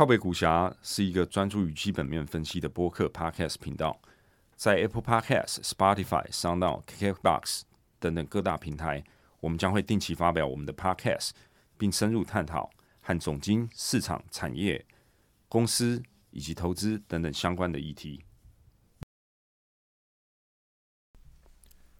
靠北股侠是一个专注于基本面分析的播客 Podcast 频道，在 Apple Podcast、Spotify、SoundOn、KKBox 等等各大平台，我们将会定期发表我们的 Podcast，并深入探讨和总经、市场、产业、公司以及投资等等相关的议题。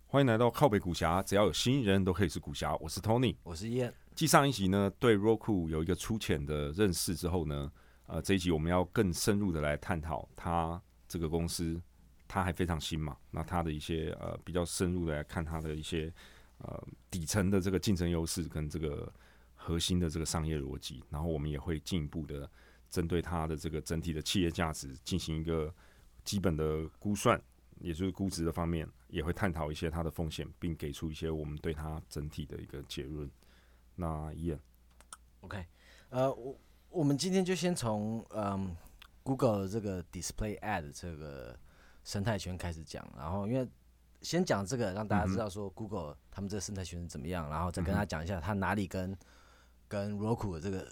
欢迎来到靠北股侠，只要有新人都可以是股侠。我是 Tony，我是燕。继上一集呢，对 Roku 有一个粗浅的认识之后呢，呃，这一集我们要更深入的来探讨它这个公司，它还非常新嘛，那它的一些呃比较深入的来看它的一些呃底层的这个竞争优势跟这个核心的这个商业逻辑，然后我们也会进一步的针对它的这个整体的企业价值进行一个基本的估算。也就是估值的方面，也会探讨一些它的风险，并给出一些我们对它整体的一个结论。那一 o k 呃，我我们今天就先从嗯，Google 这个 Display Ad 这个生态圈开始讲，然后因为先讲这个，让大家知道说 Google 他们这个生态圈是怎么样，然后再跟他讲一下它哪里跟跟 Roku 的这个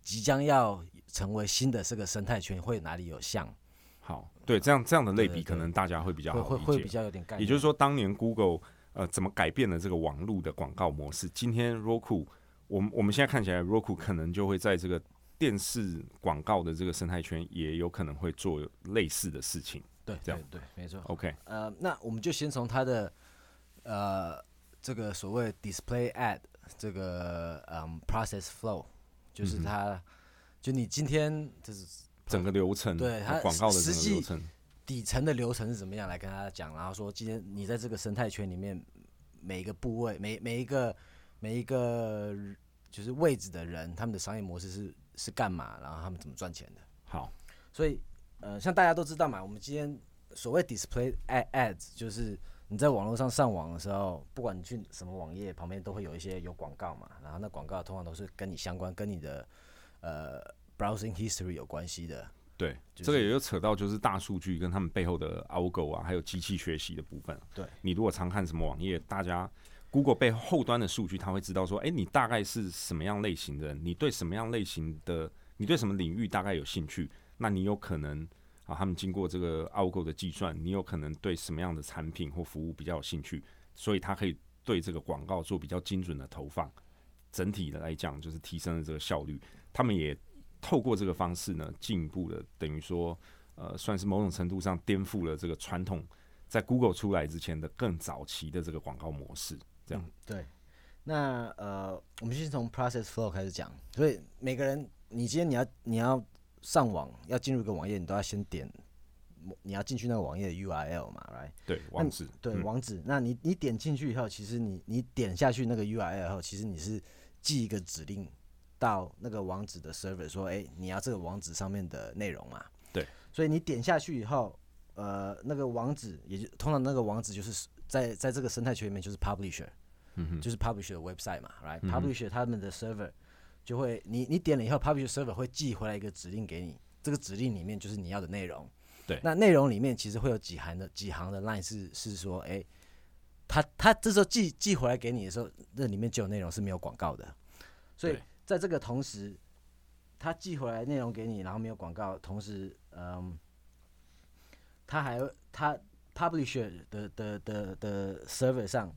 即将要成为新的这个生态圈会哪里有像。好，对，这样这样的类比可能大家会比较好理解，会比较有点概念。也就是说，当年 Google 呃怎么改变了这个网络的广告模式？今天 Roku，我们我们现在看起来 Roku 可能就会在这个电视广告的这个生态圈，也有可能会做类似的事情。对，这样对，没错。OK，呃，那我们就先从它的呃这个所谓 Display Ad 这个嗯 Process Flow，就是它，就你今天就是。整个流程，对它广告的整个流程，底层的流程是怎么样来跟大家讲？然后说今天你在这个生态圈里面，每一个部位、每每一个每一个就是位置的人，他们的商业模式是是干嘛？然后他们怎么赚钱的？好，所以呃，像大家都知道嘛，我们今天所谓 display ads，就是你在网络上上网的时候，不管你去什么网页，旁边都会有一些有广告嘛。然后那广告通常都是跟你相关，跟你的呃。browsing history 有关系的，对，这个也就扯到就是大数据跟他们背后的 algo 啊，还有机器学习的部分。对你如果常看什么网页，大家 Google 背后端的数据，他会知道说，哎，你大概是什么样类型的人，你对什么样类型的，你对什么领域大概有兴趣，那你有可能啊，他们经过这个 algo 的计算，你有可能对什么样的产品或服务比较有兴趣，所以他可以对这个广告做比较精准的投放。整体的来讲，就是提升了这个效率。他们也透过这个方式呢，进一步的等于说，呃，算是某种程度上颠覆了这个传统在 Google 出来之前的更早期的这个广告模式。这样对。那呃，我们先从 Process Flow 开始讲。所以每个人，你今天你要你要上网，要进入一个网页，你都要先点你要进去那个网页的 URL 嘛，right？对，网址。对，网址。那你你点进去以后，其实你你点下去那个 URL 后，其实你是记一个指令。到那个网址的 server 说，哎，你要这个网址上面的内容嘛？对。所以你点下去以后，呃，那个网址也就通常那个网址就是在在这个生态圈里面就是 publisher，嗯，就是 publisher 的 website 嘛，right？publisher 他们的 server 就会，你你点了以后，publisher server 会寄回来一个指令给你，这个指令里面就是你要的内容。对。那内容里面其实会有几行的几行的 line 是是说，哎，他他这时候寄寄回来给你的时候，那里面就有内容是没有广告的，所以。在这个同时，他寄回来内容给你，然后没有广告。同时，嗯，他还他 publisher 的的的的 server 上，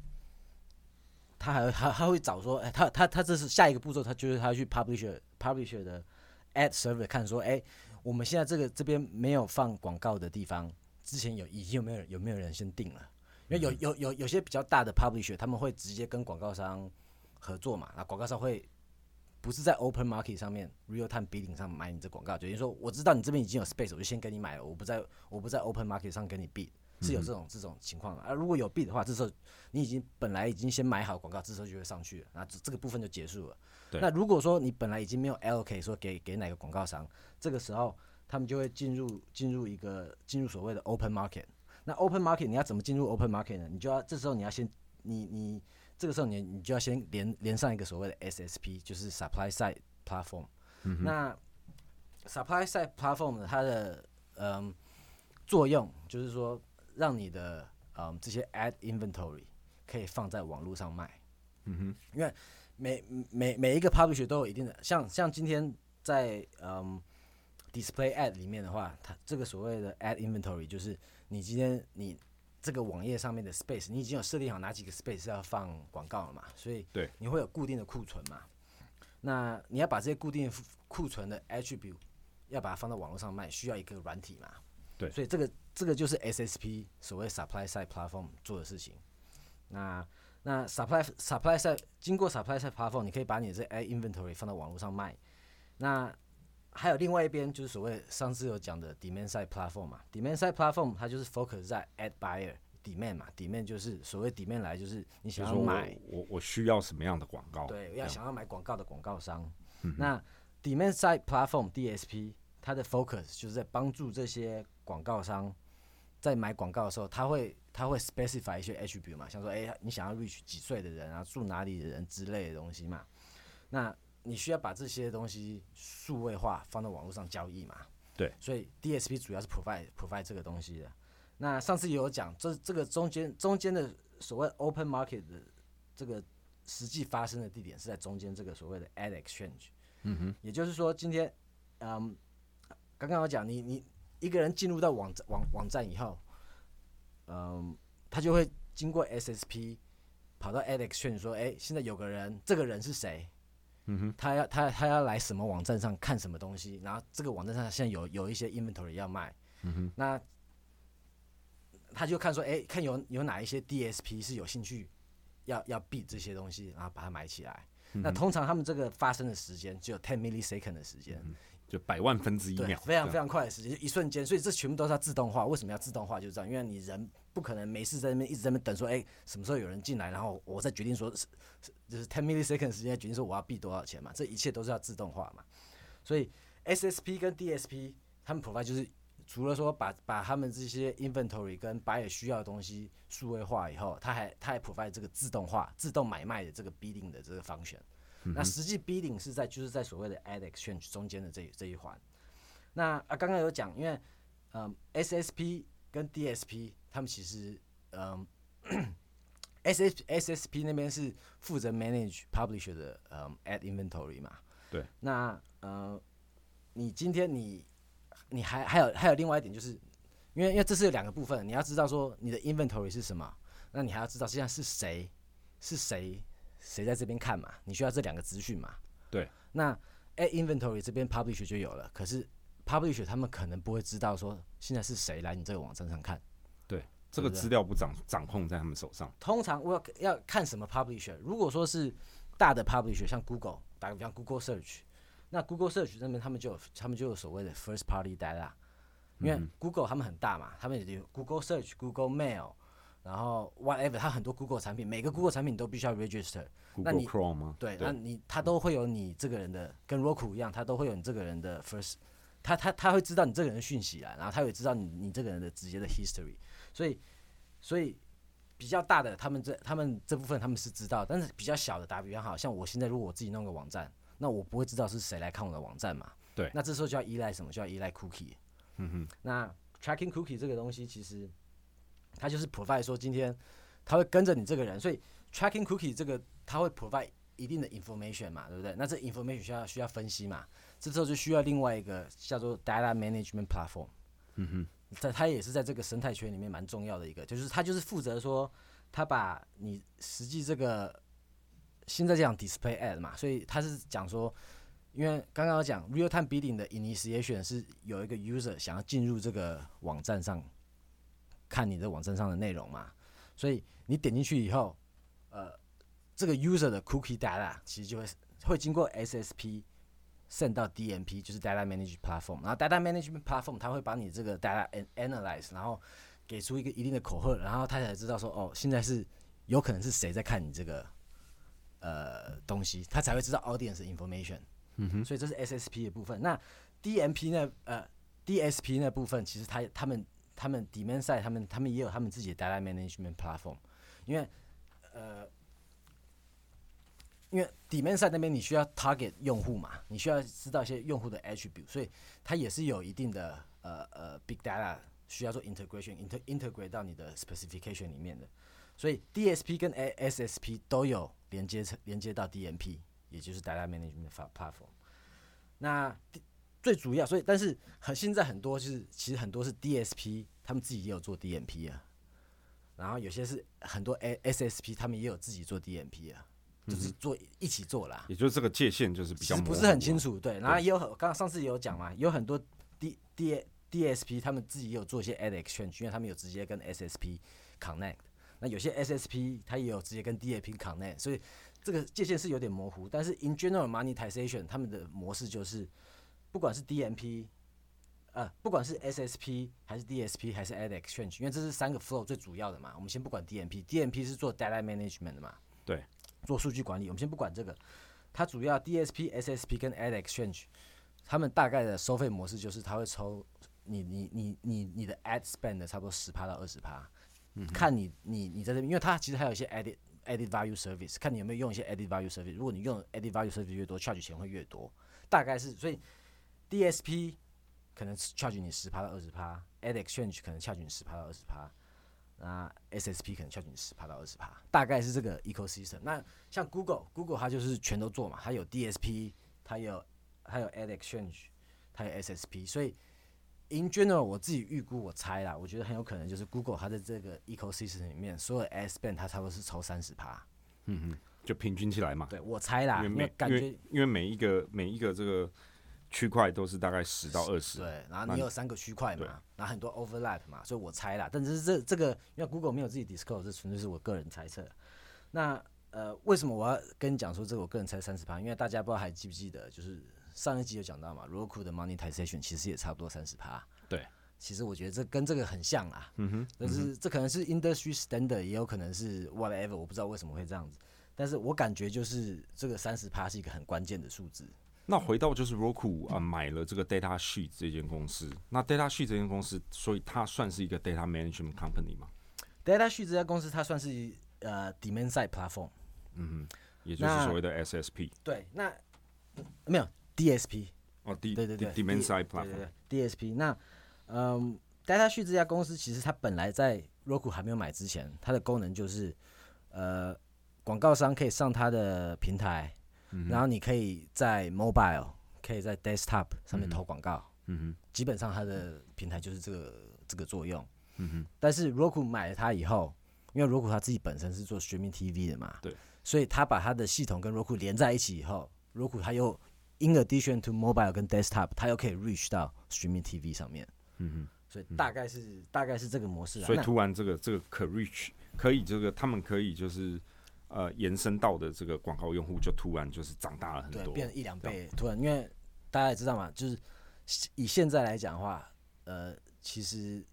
他还他他会找说，哎，他他他这是下一个步骤，他就是他去 publisher publisher 的 ad server 看说，哎，我们现在这个这边没有放广告的地方，之前有已经有没有有没有人先定了？因为有有有有些比较大的 publisher，他们会直接跟广告商合作嘛，那广告商会。不是在 open market 上面 real time bidding 上买你这广告，等于说我知道你这边已经有 space，我就先跟你买了。我不在我不在 open market 上跟你 bid，是有这种这种情况的。啊，如果有 bid 的话，这时候你已经本来已经先买好广告，这时候就会上去了，那这这个部分就结束了。那如果说你本来已经没有 allocate 说给给哪个广告商，这个时候他们就会进入进入一个进入所谓的 open market。那 open market 你要怎么进入 open market 呢？你就要这时候你要先你你。这个时候你你就要先连连上一个所谓的 SSP，就是 Supply Side Platform。那 Supply Side Platform 它的嗯作用就是说，让你的嗯这些 Ad Inventory 可以放在网络上卖。嗯哼，因为每每每一个 Publisher 都有一定的，像像今天在嗯 display ad 里面的话，它这个所谓的 ad inventory 就是你今天你这个网页上面的 space，你已经有设定好哪几个 space 是要放广告了嘛，所以对你会有固定的库存嘛。那你要把这些固定库存的 attribute 要把它放到网络上卖，需要一个软体嘛。对所以这个这个就是 SSP 所谓 supply side platform 做的事情。那那 supply supply side 经过 supply side platform，你可以把你这 ad inventory 放到网络上卖。那还有另外一边就是所谓上次有讲的 demand side platform 嘛，demand side platform 它就是 focus 在 ad buyer demand 嘛，demand 就是所谓 demand 来就是你想要买我我我需要什么样的广告？对，要想要买广告的广告商。那 demand side platform DSP 它的 focus 就是在帮助这些广告商在买广告的时候，他会他会 specify 一些 attribute 嘛，像说，哎、你想要 reach 几岁的人啊，住哪里的人之类的东西嘛。那你需要把这些东西数位化，放到网络上交易嘛。对，所以 DSP 主要是 provide provide 这个东西的。那上次也有讲，这这个中间中间的所谓 open market 的这个实际发生的地点是在中间这个所谓的 ad exchange。嗯哼，也就是说，今天，嗯，刚刚我讲，你你一个人进入到网站网网站以后，嗯，他就会经过 SSP 跑到 ad exchange 说，哎、现在有个人，这个人是谁？嗯哼，他要他他要来什么网站上看什么东西，然后这个网站上现在有有一些 inventory 要卖，嗯哼，那他就看说，哎、看有有哪一些 DSP 是有兴趣要要 bid 这些东西，然后把它买起来。那通常他们这个发生的时间只有 ten millisecond 的时间，就百万分之一，秒，非常非常快的时间，就一瞬间，所以这全部都是要自动化。为什么要自动化？就是这样，因为你人不可能没事在那边一直在那边等，说，哎、什么时候有人进来，然后我再决定说，是是就是 ten milliseconds 时间决定说我要 bid 多少钱嘛，这一切都是要自动化嘛。所以 SSP 跟 DSP 他们 provide 就是除了说把把他们这些 inventory 跟 buyer 需要的东西数位化以后，他还他还 provide 这个自动化、自动买卖的这个 bidding 的这个 function。那实际 bidding 是在就是在所谓的 ad exchange 中间的这这一环。那啊，刚刚有讲，因为嗯，SSP 跟 DSP 他们其实嗯，SS SSP 那边是负责 manage publisher 的嗯 ad inventory 嘛。对。那呃，你今天你你还还有还有另外一点，就是因为因为这是有两个部分，你要知道说你的 inventory 是什么，那你还要知道现在是谁是谁谁在这边看嘛，你需要这两个资讯嘛。对。那 ad inventory 这边 publisher 就有了，可是 publisher 他们可能不会知道说现在是谁来你这个网站上看。对，这个资料不掌掌控在他们手上。通常我要要看什么 publisher，如果说是大的 publisher，像 Google，打个比方 Google Search，那 Google Search 那边他们就有他们就有所谓的 first party data，因为 Google 他们很大嘛，他们有 Google Search、Google Mail，然后 whatever，它很多 Google 产品，每个 Google 产品你都必须要 register。那 Google 你 Chrome 吗？对，那你他都会有你这个人的，跟 Roku 一样，他都会有你这个人的 first，他他他会知道你这个人的讯息啊，然后他也知道你你这个人的直接的 history，所以所以比较大的他们这他们这部分他们是知道，但是比较小的打比方好像我现在如果我自己弄个网站，那我不会知道是谁来看我的网站嘛，对那这时候就要依赖什么？就要依赖 cookie，嗯哼，那 tracking cookie 这个东西其实它就是 provide 说今天它会跟着你这个人，所以 tracking cookie 这个它会 provide 一定的 information 嘛，对不对？那这 information 需要需要分析嘛，这时候就需要另外一个叫做 data management platform。嗯哼，在它也是在这个生态圈里面蛮重要的一个，就是它就是负责说，它把你实际这个现在讲 display ad 嘛，所以它是讲说，因为刚刚有讲 real time bidding 的 initiation 是有一个 user 想要进入这个网站上看你的网站上的内容嘛，所以你点进去以后，呃，这个 user 的 cookie data 其实就会会经过 SSP send 到 DMP，就是 data management platform，然后 data management platform 它会把你这个 data an analyze，然后给出一个一定的口号，然后它才知道说，哦，现在是有可能是谁在看你这个呃东西，他才会知道 audience information。嗯哼，所以这是 SSP 的部分。那 DMP 那呃 DSP 那部分，其实他他们他们 demand side 他们他们也有他们自己的 data management platform，因为呃。因为 demand side 那边你需要 target 用户嘛，你需要知道一些用户的 attribute，所以它也是有一定的呃呃 big data 需要做 integration inter integrate 到你的 specification 里面的，所以 DSP 跟 SSP 都有连接成连接到 DMP，也就是 data management platform。那最主要，所以但是很现在很多就是其实很多是 DSP，他们自己也有做 DMP 啊，然后有些是很多 SSP，他们也有自己做 DMP 啊，就是做一起做啦。也就是这个界限就是比较不是很清楚，对。然后也有很，刚刚上次也有讲嘛，有很多 D D DSP 他们自己也有做一些 ad exchange，因为他们有直接跟 SSP connect。那有些 SSP 它也有直接跟 DAP connect，所以这个界限是有点模糊。但是 in general monetization 他们的模式就是，不管是 DMP，呃，不管是 SSP 还是 DSP 还是 ad exchange，因为这是三个 flow 最主要的嘛。我们先不管 DMP，DMP 是做 data management 的嘛，对，做数据管理。我们先不管这个，它主要 DSP、SSP 跟 ad exchange，他们大概的收费模式就是，它会抽你你你你你的 ad spend 的差不多十趴到二十趴。看你你你在这边，因为它其实还有一些 added added value service，看你有没有用一些 added value service。如果你用 added value service 越多，charge 钱会越多。大概是所以 DSP 可能 charge 你十趴到二十趴，add exchange 可能 charge 你十趴到二十趴，那 SSP 可能 charge 你十趴到二十趴，大概是这个 ecosystem。那像 Google，Google 它就是全都做嘛，它有 DSP，它有它有 add exchange，它有 SSP，所以 in general 我自己预估我猜啦，我觉得很有可能就是 Google 它在这个 ecosystem 里面，所有 ad spend 它差不多是抽三十趴。嗯嗯，就平均起来嘛。对我猜啦，因因为每为感觉因为因为每一个每一个这个区块都是大概十到二十。对，然后你有三个区块嘛，然后很多 overlap 嘛，所以我猜啦。但是这这个，因为 Google 没有自己 disclose，这纯粹是我个人猜测。那呃，为什么我要跟你讲说这个我个人猜三十趴？因为大家不知道还记不记得，就是上一集有讲到嘛，Roku 的 monetization 其实也差不多三十趴。对，其实我觉得这跟这个很像啦。嗯哼，但是这可能是 industry standard，也有可能是 whatever，我不知道为什么会这样子。但是我感觉就是这个三十趴是一个很关键的数字。那回到就是 Roku 啊、买了这个 Data Sheet 这间公司，那 Data Sheet 这间公司，所以它算是一个 data management company 吗？DataSheet 这家公司它算是呃 demand side platform。嗯哼，也就是所谓的 SSP 对，那没有 DSP，哦，D 对对对 D- demand side platform 对对 DSP。那嗯，DataSheet 这家公司其实它本来在 Roku 还没有买之前，它的功能就是呃广告商可以上它的平台，嗯然后你可以在 mobile 可以在 desktop 上面投广告，嗯哼。基本上它的平台就是这个这个作用。嗯哼，但是 Roku 买了它以后，因为 Roku 它自己本身是做 streaming TV 的嘛，对，所以它把它的系统跟 Roku 连在一起以后，Roku 它又 in addition to mobile 跟 desktop，它又可以 reach 到 streaming TV 上面，嗯哼。所以大概是、大概是这个模式，啊。所以那突然这个这个可 reach 可以这个他们可以就是呃延伸到的这个广告用户就突然就是长大了很多，变成一两倍，突然因为大家也知道嘛，就是以现在来讲的话，呃，其实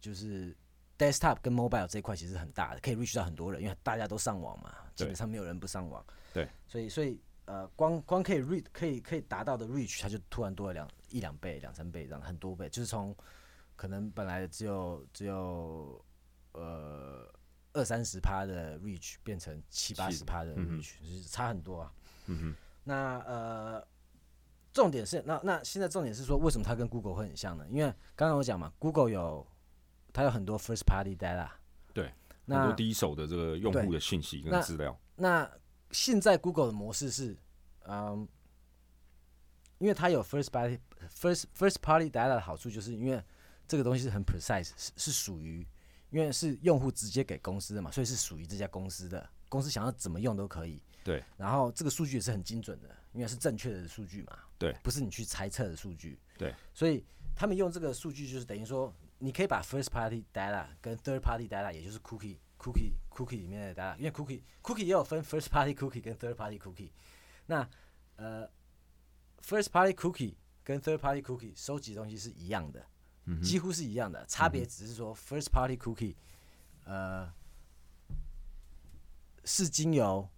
就是 desktop 跟 mobile 这一块其实很大的，可以 reach 到很多人，因为大家都上网嘛，基本上没有人不上网。对，所以所以呃，光光可以 reach 可以可以达到的 reach，它就突然多了两一两倍、两三倍这样，很多倍，就是从可能本来只有只有呃二三十趴的 reach 变成七八十趴的 reach，、就是差很多啊。嗯哼，那呃，重点是那那现在重点是说，为什么它跟 Google 会很像呢？因为刚刚我讲嘛，Google 有它有很多 first party data，对，很那多第一手的这个用户的信息跟资料，那现在 Google 的模式是，嗯，因为它有 first party first first party data 的好处，就是因为这个东西是很 precise，是是属于，因为是用户直接给公司的嘛，所以是属于这家公司的，公司想要怎么用都可以。对，然后这个数据也是很精准的，因为是正确的数据嘛。对，不是你去猜测的数据。对，所以他们用这个数据就是等于说，你可以把 first party data 跟 third party data，也就是 cookie cookie cookie 里面的 data，因为 cookie cookie 也有分 first party cookie 跟 third party cookie。那呃，first party cookie 跟 third party cookie 收集的东西是一样的，几乎是一样的，差别只是说 first party cookie，呃，是经由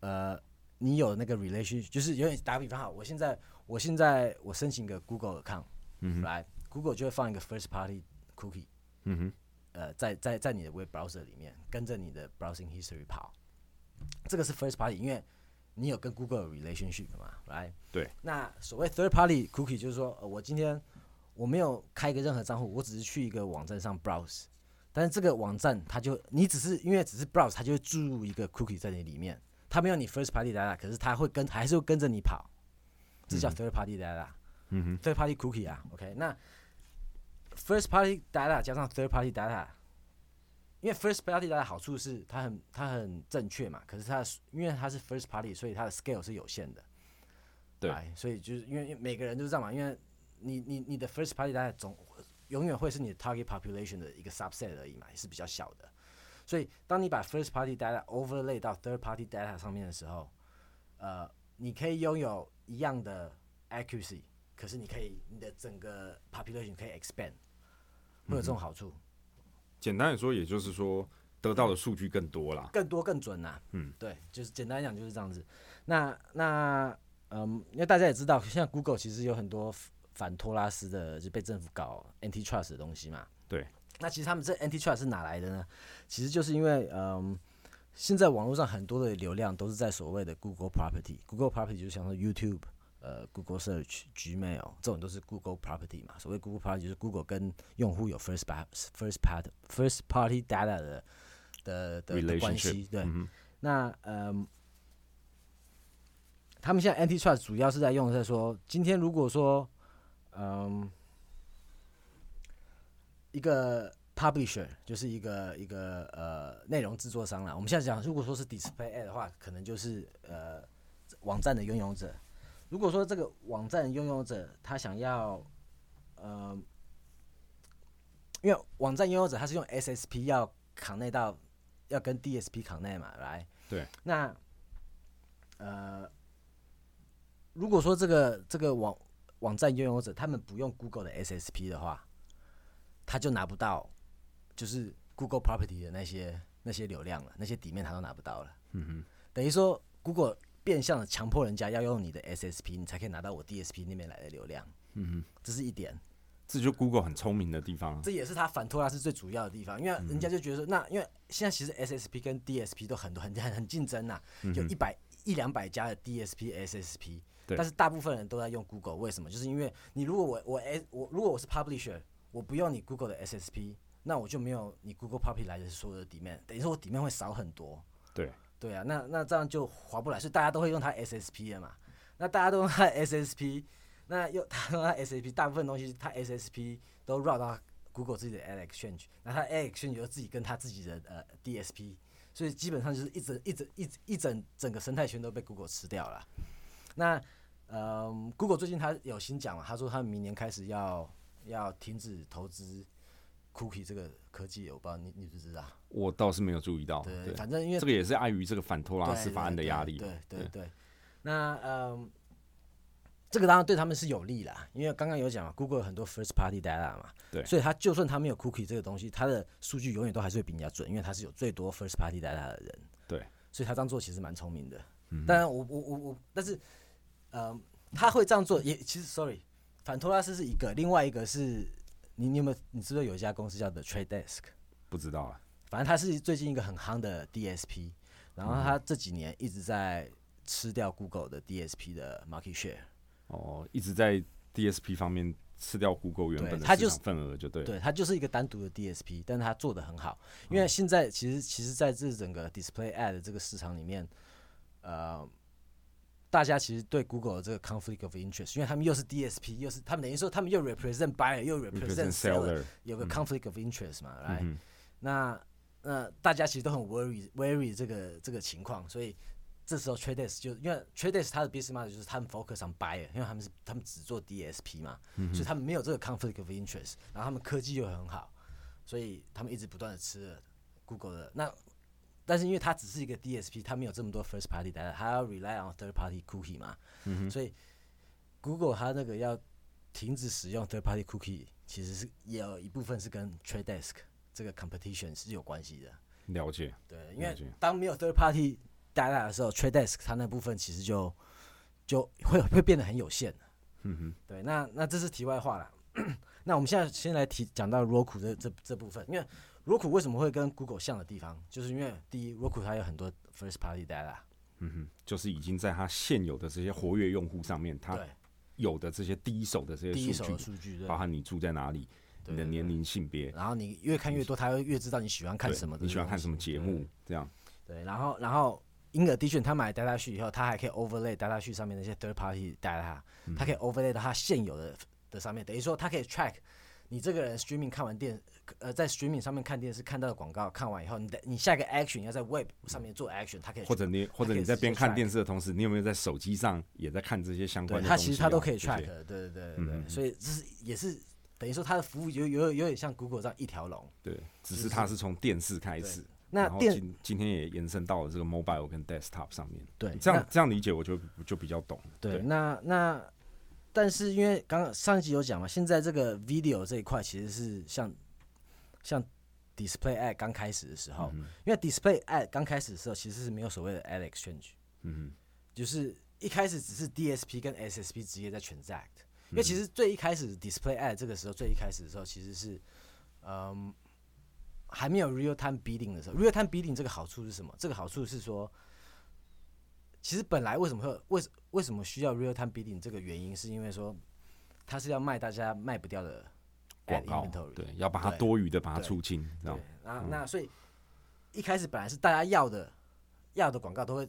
呃你有那个 relation，就是有点打个比方哈，我现在我现在我申请个 Google account，嗯哼，来 Google 就会放一个 first party cookie，嗯哼，呃，在在在你的 web browser 里面跟着你的 browsing history 跑，这个是 first party，因为你有跟 Google 有 relationship 嘛，来，对，那所谓 third party cookie 就是说，呃、我今天我没有开一个任何账户，我只是去一个网站上 browse，但是这个网站它就你只是因为只是 browse，它就会注入一个 cookie 在你里面，它没有你 first party data，可是它会跟还是会跟着你跑，这叫 third party data。嗯哼，third party cookie 啊，OK，那 first party data 加上 third party data，因为 first party data 好处是它很它很正确嘛，可是它因为它是 first party，所以它的 scale 是有限的。对哎所以就是因为因为每个人都是这样嘛，因为你你你的 first party data 总永远会是你的 target population 的一个 subset 而已嘛，也是比较小的。所以当你把 first party data overlay 到 third party data 上面的时候，呃，你可以拥有一样的 accuracy，可是你可以你的整个 population 可以 expand，会有这种好处，简单的说，也就是说得到的数据更多啦。更多更准啦、嗯，对，就是简单讲就是这样子。那那嗯，因为大家也知道，现在 Google 其实有很多反托拉斯的，就被政府搞 antitrust 的东西嘛。对。那其实他们这 antitrust 是哪来的呢？其实就是因为嗯，现在网络上很多的流量都是在所谓的 Google property。Google property 就像说 YouTube、呃 Google Search、Gmail 这种都是 Google property 嘛。所谓 Google property 就是 Google 跟用户有 first part first part first party data 的的的的关系。对。嗯，那嗯，他们现在 antitrust 主要是在用在说，今天如果说嗯一个 publisher 就是一个一个呃内容制作商啦，我们现在讲，如果说是 display ad 的话，可能就是呃网站的拥有者。如果说这个网站拥有者他想要呃，因为网站拥有者他是用 SSP 要 connect 到要跟 DSP connect 嘛，来，对，那呃，如果说这个这个网网站拥有者他们不用 Google 的 SSP 的话，他就拿不到就是 Google Property 的那些那些流量了，那些底面他都拿不到了。嗯哼，等于说 Google 变相的强迫人家要用你的 SSP，你才可以拿到我 DSP 那边来的流量，嗯哼，这是一点。这就 Google 很聪明的地方啊。这也是他反托拉斯最主要的地方，因为人家就觉得说，那因为现在其实 SSP 跟 DSP 都很多很很很竞争呐、有一百一两百家的 DSP、SSP，对但是大部分人都在用 Google，为什么？就是因为你如果我我 S 我如果我是 Publisher，我不用你 Google 的 SSP，那我就没有你 Google Public 来的所有的底面，等于说我底面会少很多。对，对啊，那那这样就划不来，所以大家都会用它 SSP 的嘛。那大家都用它 SSP，那又他用它 SSP，大部分东西它 SSP 都绕到 Google 自己的 Ad Exchange，那它 Ad Exchange 又自己跟它自己的呃 DSP，所以基本上就是一整一整一一整整个生态圈都被 Google 吃掉了。那呃，Google 最近他有新讲嘛，他说他明年开始要要停止投资 Cookie 这个科技，我不知道你你知不知道？我倒是没有注意到。对，对，反正因为这个也是碍于这个反托拉斯法案的压力嘛。对对对对，那嗯，这个当然对他们是有利啦，因为刚刚有讲嘛，Google 有很多 first party data 嘛，对所以它就算它没有 cookie 这个东西，它的数据永远都还是会比人家准，因为它是有最多 first party data 的人。对，所以他这样做其实蛮聪明的。嗯当然我，我我我，但是，呃，他会这样做也其实，sorry，反托拉斯是一个，另外一个是你你有没有你知不知道有一家公司叫 The Trade Desk？不知道啊。反正它是最近一个很夯的 DSP，然后它这几年一直在吃掉 Google 的 DSP 的 market share。哦，一直在 DSP 方面吃掉 Google 原本的市场份额，就对了。对，它就是一个单独的 DSP，但是它做的很好。因为现在其实其实在这整个 display ad 的这个市场里面，呃，大家其实对 Google 的这个 conflict of interest，因为他们又是 DSP，又是他们等于说他们又 represent buyer 又 represent seller，seller，有个 conflict of interest 嘛，来、嗯那那大家其实都很 worry worry 这个这个情况，所以这时候 Trade Desk 就因为 Trade Desk 它的 business model 就是他们 focus on buyer，因为他们是他们只做 DSP 嘛，嗯所以他们没有这个 conflict of interest，然后他们科技又很好，所以他们一直不断的吃了 Google 的那。但是因为它只是一个 DSP，它没有这么多 first party data，它要 rely on third party cookie 嘛，所以 Google 它那个要停止使用 third party cookie，其实是也有一部分是跟 Trade Desk 这个 competition 是有关系的。了解。对，因为当没有 third party data 的时候，Trade Desk 它那部分其实就就会会变得很有限嗯哼，对，那那这是题外话了。那我们现在先来提讲到 Roku 这这这部分，因为 Roku 为什么会跟 Google 像的地方，就是因为第一，Roku 它有很多 first party data，嗯哼，就是已经在它现有的这些活跃用户上面，它，有的这些第一手的这第一手些数据，数据，包，含你住在哪里，你的年龄、性别，然后你越看越多，它会越知道你喜欢看什么，你喜欢看什么节目，这样。对，然后然后 in addition，他买 data sheet 以后，他还可以 overlay data sheet 上面那些 third party data，他可以 overlay 到他现有的的上面，等于说他可以 track 你这个人 streaming 看完电，呃，在 streaming 上面看电视看到的广告，看完以后，你的你下一个 action 要在 web 上面做 action，他可以或者你或者你在边看电视的同时，你有没有在手机上也在看这些相关的？他其实他都可以 track，对对对所以这是也是等于说他的服务有有有点像 Google 这样一条龙。对，只是它是从电视开始，那电今今天也延伸到了这个 mobile 跟 desktop 上面。对这样这样理解我就就比较懂。对，那那但是因为刚刚上一集有讲嘛，现在这个 video 这一块其实是像像 display ad 刚开始的时候，嗯因为 display ad 刚开始的时候其实是没有所谓的 ad exchange，嗯就是一开始只是 DSP 跟 SSP 直接在 transact，因嗯为其实最一开始 display ad 这个时候最一开始的时候其实是嗯还没有 real time bidding 的时候，real time bidding 这个好处是什么？这个好处是说。其实本来为什么会为什为什么需要 real time bidding 这个原因，是因为说它是要卖大家卖不掉的广告对，要把它多余的把它对出清，这对样。，那那所以一开始本来是大家要的要的广告都会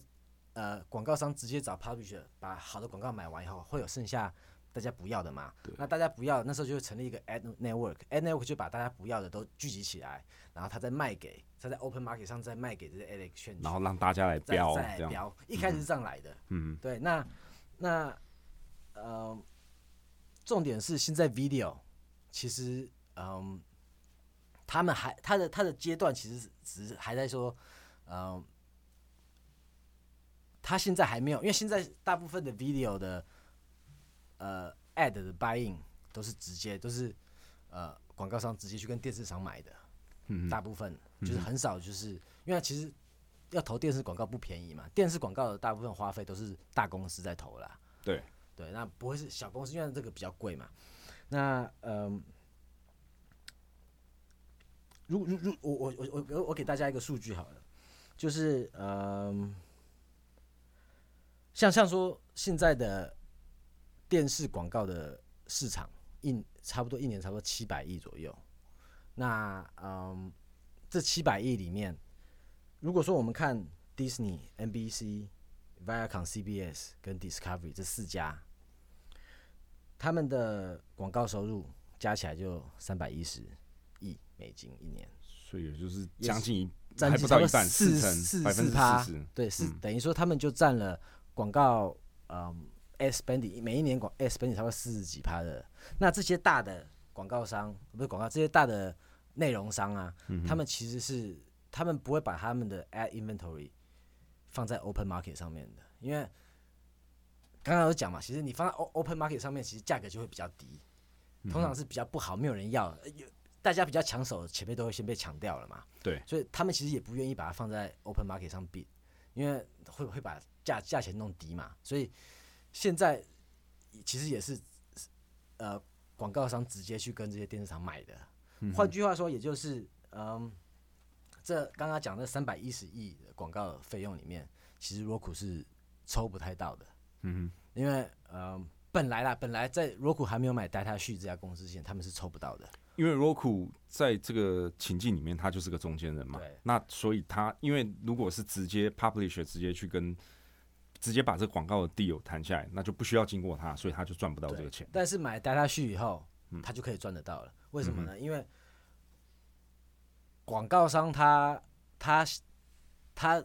呃广告商直接找 publisher 把好的广告买完以后，会有剩下大家不要的嘛？那大家不要，那时候就会成立一个 ad network，ad network 就把大家不要的都聚集起来，然后他再卖给他在 open market 上再卖给这些 ad exchange，然后让大家来标再来。标，一开始是这样来的。嗯对，那那呃，重点是现在 video 其实嗯，他们还他的他的阶段其实只是还在说，嗯，他现在还没有，因为现在大部分的 video 的呃 ad 的 buying 都是直接都是呃广告商直接去跟电视厂买的，嗯大部分就是很少，就是因为其实要投电视广告不便宜嘛，电视广告的大部分花费都是大公司在投啦。对对，那不会是小公司，因为这个比较贵嘛。那嗯，如如如我我我我我我给大家一个数据好了，就是嗯，像像说现在的电视广告的市场一差不多一年差不多七百亿左右。那嗯，这七百亿里面，如果说我们看 Disney、NBC、Viacom、CBS 跟 Discovery 这四家，他们的广告收入加起来就三百一十亿美金一年，所以也就是将近一占还不到一半，四成四百分之四十。对，是、嗯等于说他们就占了广告嗯 s spending 每一年广 s spending 差不多四十几趴的。那这些大的广告商不是广告，这些大的内容商啊，嗯他们其实是他们不会把他们的 ad inventory 放在 open market 上面的，因为刚刚有讲嘛，其实你放在 o- open market 上面，其实价格就会比较低，嗯通常是比较不好，没有人要，呃有大家比较抢手，前面都会先被抢掉了嘛。对，所以他们其实也不愿意把它放在 open market 上 bid，因为会会把价价钱弄低嘛。所以现在其实也是呃广告商直接去跟这些电视厂买的。换句话说，也就是嗯，这刚刚讲的三百一十亿的广告费用里面，其实 Roku 是抽不太到的，嗯因为呃本来啦，本来在 Roku 还没有买 Data 旭这家公司之前，他们是抽不到的。因为 Roku 在这个情境里面，他就是个中间人嘛对。那所以他，因为如果是直接 publisher 直接去跟直接把这个广告的 deal 谈下来，那就不需要经过他，所以他就赚不到这个钱。但是买 data 序以后，他就可以赚得到了。为什么呢？因为广告商他他他，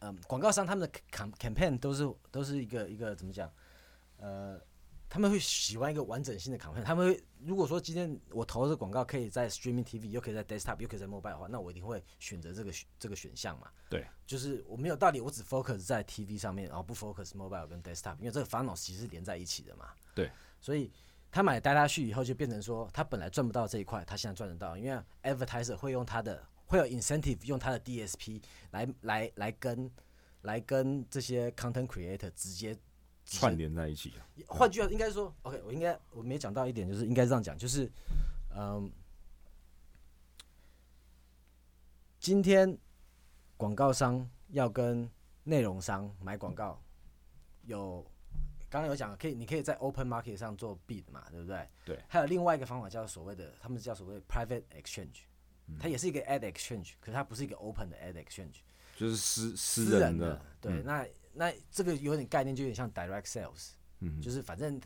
嗯，广告商他们的 cam campaign 都是都是一个一个怎么讲？呃，他们会喜欢一个完整性的 campaign。他们会如果说今天我投的这个广告可以在 streaming TV，又可以在 desktop，又可以在 mobile 的话，那我一定会选择这个选这个选项嘛。对，就是我没有道理，我只 focus 在 TV 上面，然后不 focus mobile 跟 desktop，因为这个烦恼其实是连在一起的嘛。对，所以他买 data 序以后，就变成说他本来赚不到这一块，他现在赚得到，因为 advertiser 会用他的会有 incentive 用他的 DSP 来来来跟来跟这些 content creator 直接串联在一起啊。换句话，应该说，OK，我应该我没讲到一点，就是应该这样讲，就是，嗯，今天广告商要跟内容商买广告，有刚刚有讲，可以你可以在 open market 上做 bid 嘛，对不对？对。还有另外一个方法叫所谓的，他们叫所谓 private exchange，它也是一个 ad exchange，可是它不是一个 open 的 ad exchange。就是私私私人的，对，嗯那那这个有点概念，就有点像 direct sales，嗯就是反正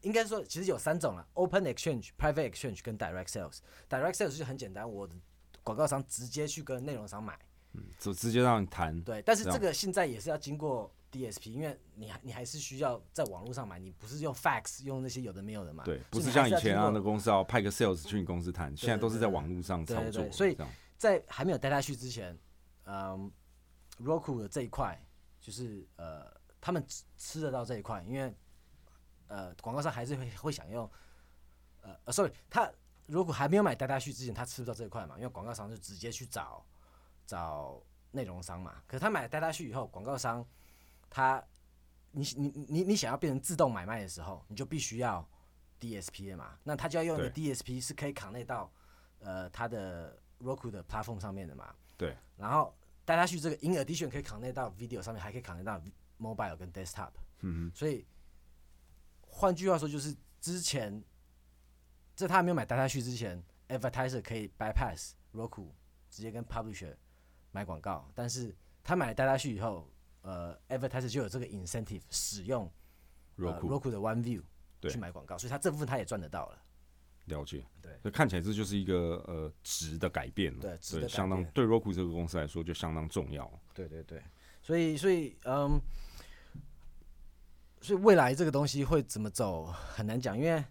应该说其实有三种了：open exchange、private exchange 跟 direct sales。direct sales 就很简单，我的广告商直接去跟内容商买，嗯就直接让你谈，对。但是这个现在也是要经过 DSP，因为你还你还是需要在网络上买，你不是用 fax 用那些有的没有的嘛，对，不是像以前啊，那公司要派个 sales 去你公司谈，现在都是在网络上操作所以在还没有带他去之前，嗯，Roku 的这一块就是呃，他们吃吃得到这一块，因为呃，广告商还是会会想用，呃呃，sorry，他如果还没有买带下去之前，他吃不到这一块嘛，因为广告商就直接去找找内容商嘛。可是他买带下去以后，广告商他你你你你想要变成自动买卖的时候，你就必须要 DSP 了嘛，那他就要用一个 DSP 是可以 connect 到呃他的 Roku 的 platform 上面的嘛。对。然后带他去这个 in addition 可以 connect 到 video 上面，还可以 connect 到 mobile 跟 desktop。嗯所以换句话说，就是之前在他还没有买带他去之前，advertiser 可以 bypass Roku，直接跟 publisher 买广告，但是他买了带他去以后，呃，advertiser 就有这个 incentive 使用呃，Roku Roku 的 One View 对去买广告，所以他这部分他也赚得到了。了解，对。所以看起来这就是一个呃值的改变了，对值的改相当对 Roku 这个公司来说就相当重要，对对对，所以所以嗯，所以未来这个东西会怎么走很难讲，因为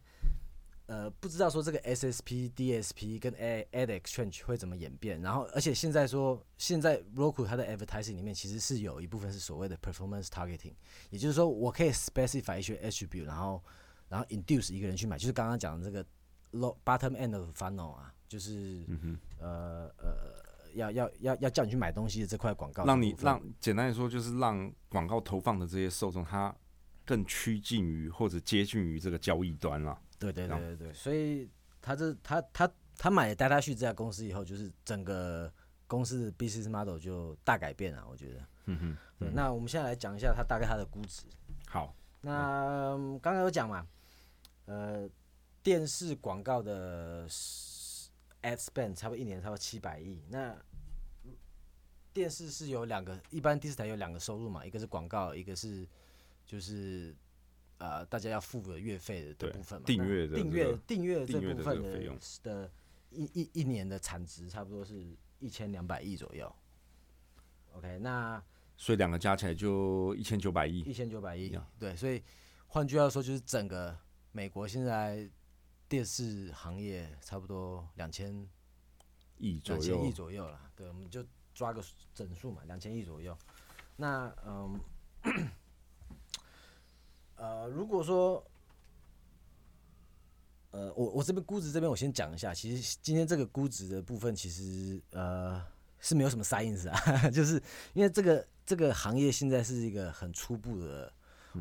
呃不知道说这个 SSP、DSP 跟 Ad Ad Exchange 会怎么演变，然后而且现在说现在 Roku 它的 advertising 里面其实是有一部分是所谓的 performance targeting，也就是说我可以 specify 一些 attribute，然后然后 induce 一个人去买，就是刚刚讲的这个 low bottom end of funnel 啊，就是、嗯呃呃。要要要要叫你去买东西的这块广告让你让简单来说就是让广告投放的这些受众他更趋近于或者接近于这个交易端了，对对对对对，所以他这他他他买了 d a t a 去这家公司以后，就是整个公司的 business model 就大改变了，我觉得。嗯哼，对，那我们现在来讲一下它大概它的估值。好，那嗯刚刚有讲嘛，呃，电视广告的 ad spend 差不多一年差不多七百亿。那电视是有两个，一般电视台有两个收入嘛，一个是广告，一个是就是呃大家要付的月费的对部分嘛。订阅的订阅订阅这部分的个费用的一一一年的产值差不多是一千两百亿左右。OK，那所以两个加起来就一千九百亿一，千九百亿，对，所以换句话说，就是整个美国现在电视行业差不多两千亿左右，两千亿右，左右了。对，我们就抓个整数嘛，两千亿左右。那嗯，呃，如果说呃，我我这边估值这边我先讲一下，其实今天这个估值的部分，其实呃是没有什么 science 啊，就是因为这个这个行业现在是一个很初步的，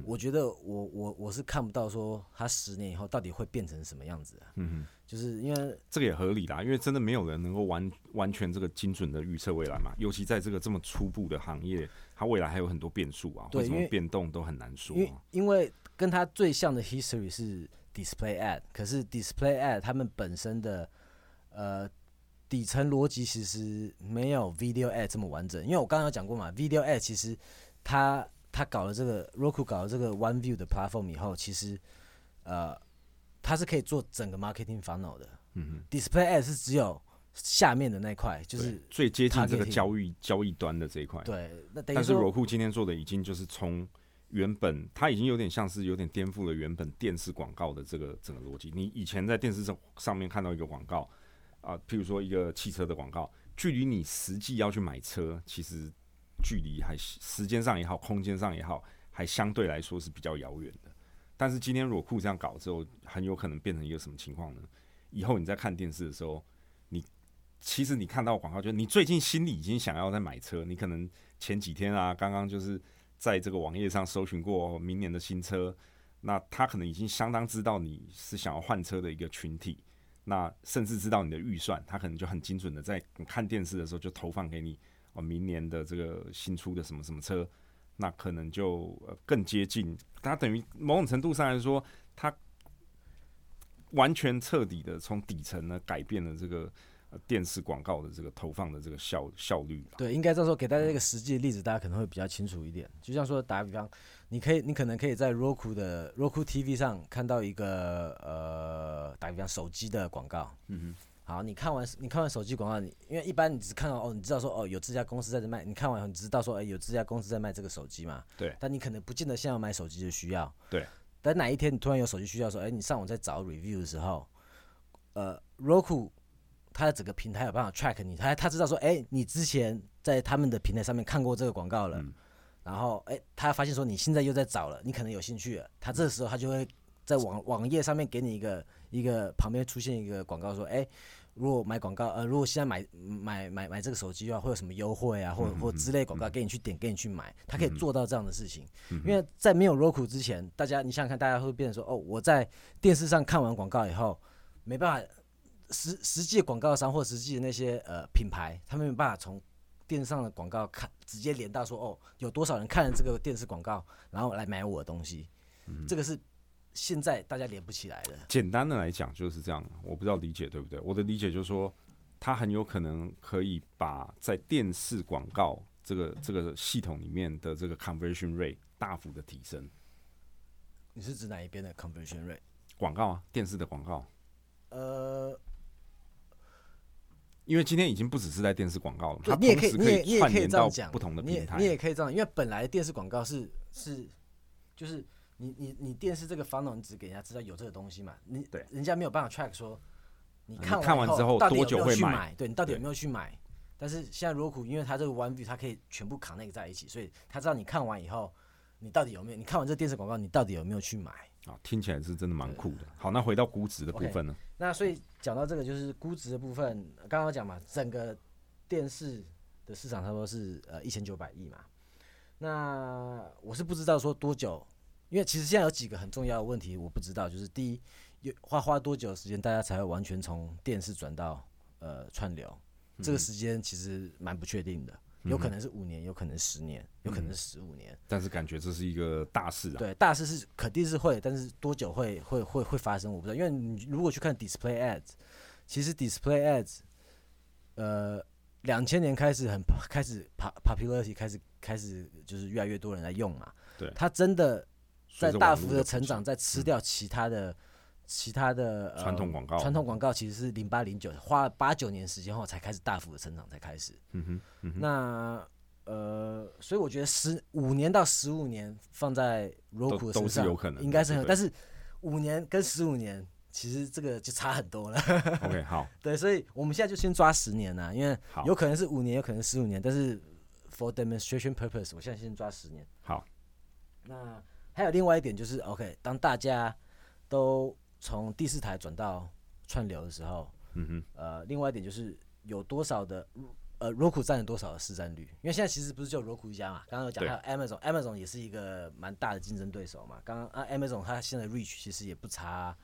我觉得我我我是看不到说他十年以后到底会变成什么样子啊，嗯哼。就是因为这个也合理啦，因为真的没有人能够完完全这个精准的预测未来嘛，尤其在这个这么初步的行业，它未来还有很多变数啊，为会怎么变动都很难说因为啊。因为跟它最像的 history 是 display ad，可是 display ad 他们本身的呃底层逻辑其实没有 video ad 这么完整。因为我刚刚有讲过嘛，video ad 其实它它搞了这个 Roku 搞了这个 One View 的 platform 以后，其实呃它是可以做整个 marketing funnel 的。嗯 display ad 是只有下面的那块，就，是最接近这个交易交易端的这一块。对，那但是 Roku 今天做的已经就是从原本它已经有点像是有点颠覆了原本电视广告的这个整个逻辑。你以前在电视上上面看到一个广告啊、譬如说一个汽车的广告，距离你实际要去买车，其实距离还时间上也好，空间上也好，还相对来说是比较遥远的。但是今天裸库这样搞之后，很有可能变成一个什么情况呢？以后你在看电视的时候，你其实你看到广告，就是你最近心里已经想要在买车，你可能前几天啊，刚刚就是在这个网页上搜寻过明年的新车，那他可能已经相当知道你是想要换车的一个群体，那甚至知道你的预算，他可能就很精准的在看电视的时候就投放给你哦，明年的这个新出的什么什么车，那可能就、呃、更接近，它等于某种程度上来说，它完全彻底的从底层呢改变了这个呃电视广告的这个投放的这个效效率。对，应该这时候，给大家一个实际的例子，大家可能会比较清楚一点。就像说，打个比方，你可以，你可能可以在 Roku 的 Roku TV 上看到一个呃，打个比方手机的广告。嗯好，你看完你看完手机广告，你因为一般你只看到哦，你知道说哦有这家公司在这卖，你看完后你知道说哎有这家公司在卖这个手机嘛？对但你可能不见得现在要买手机的需要。对。等哪一天你突然有手机需要的时候，哎，你上网在找 review 的时候，呃，Roku 它的整个平台有办法 track 你，他他知道说，哎，你之前在他们的平台上面看过这个广告了，嗯然后哎，他发现说你现在又在找了，你可能有兴趣了，他这时候他就会在网网页上面给你一个一个旁边出现一个广告说，哎。如果买广告，呃，如果现在买买买买这个手机的话，会有什么优惠啊，或者或之类广告，给你去点，给你去买，他可以做到这样的事情。因为在没有 Roku 之前，大家你想想看，大家会变成说，哦，我在电视上看完广告以后，没办法，实实际广告商或实际的那些呃品牌，他们没办法从电视上的广告看直接连到说，哦，有多少人看了这个电视广告，然后来买我的东西，这个是。现在大家连不起来了。简单的来讲就是这样，我不知道理解对不对？我的理解就是说，它很有可能可以把在电视广告这个这个系统里面的这个 conversion rate 大幅的提升。你是指哪一边的 conversion rate？广告啊，电视的广告。呃，因为今天已经不只是在电视广告了，它同时可以，串联到不同的平台。你也可以这样，因为本来电视广告是是就是你你你电视这个 funnel 你只给人家知道有这个东西嘛，你对人家没有办法 track 说你你看看完之后多久会买？对你到底有没有去买？但是现在 Roku 因为它这个 One View 它可以全部 connect 在一起，所以他知道你看完以后你到底有没有？你看完这电视广告你到底有没有去买？啊，听起来是真的蛮酷的。好，那回到估值的部分呢？那所以讲到这个就是估值的部分，刚刚讲嘛，整个电视的市场差不多是呃一千九百亿嘛。那我是不知道说多久，因为其实现在有几个很重要的问题我不知道，就是第一，有花花多久的时间大家才会完全从电视转到呃串流，这个时间其实蛮不确定的，有可能是五年，有可能十年，有可能是十五年。但是感觉这是一个大事啊。对，大事是肯定是会，但是多久会会会会发生，我不知道。因为你如果去看 display ads，其实 display ads，呃，两千年开始很开始 pop popularity 开始开始就是越来越多人来用嘛。对它真的在大幅的成长，在吃掉其他的、其他的、呃传统广告传统广告其实是零八零九，花了八九年时间后才开始大幅的成长，才开始。嗯哼，嗯哼，那呃，所以我觉得十五年到十五年放在 Roku 上，是有可能应该是很，但是五年跟十五年其实这个就差很多了。OK，好，对，所以我们现在就先抓十年呐，因为有可能是五年，有可能十五年，但是 for demonstration purpose，我现在先抓十年。好，那还有另外一点就是，OK，当大家都从第四台转到串流的时候，嗯哼，呃，另外一点就是有多少的呃 Roku 占了多少的市占率？因为现在其实不是只有 Roku 一家嘛，刚刚有讲对还有 Amazon，Amazon 也是一个蛮大的竞争对手嘛。刚刚啊 Amazon 它现在 reach 其实也不差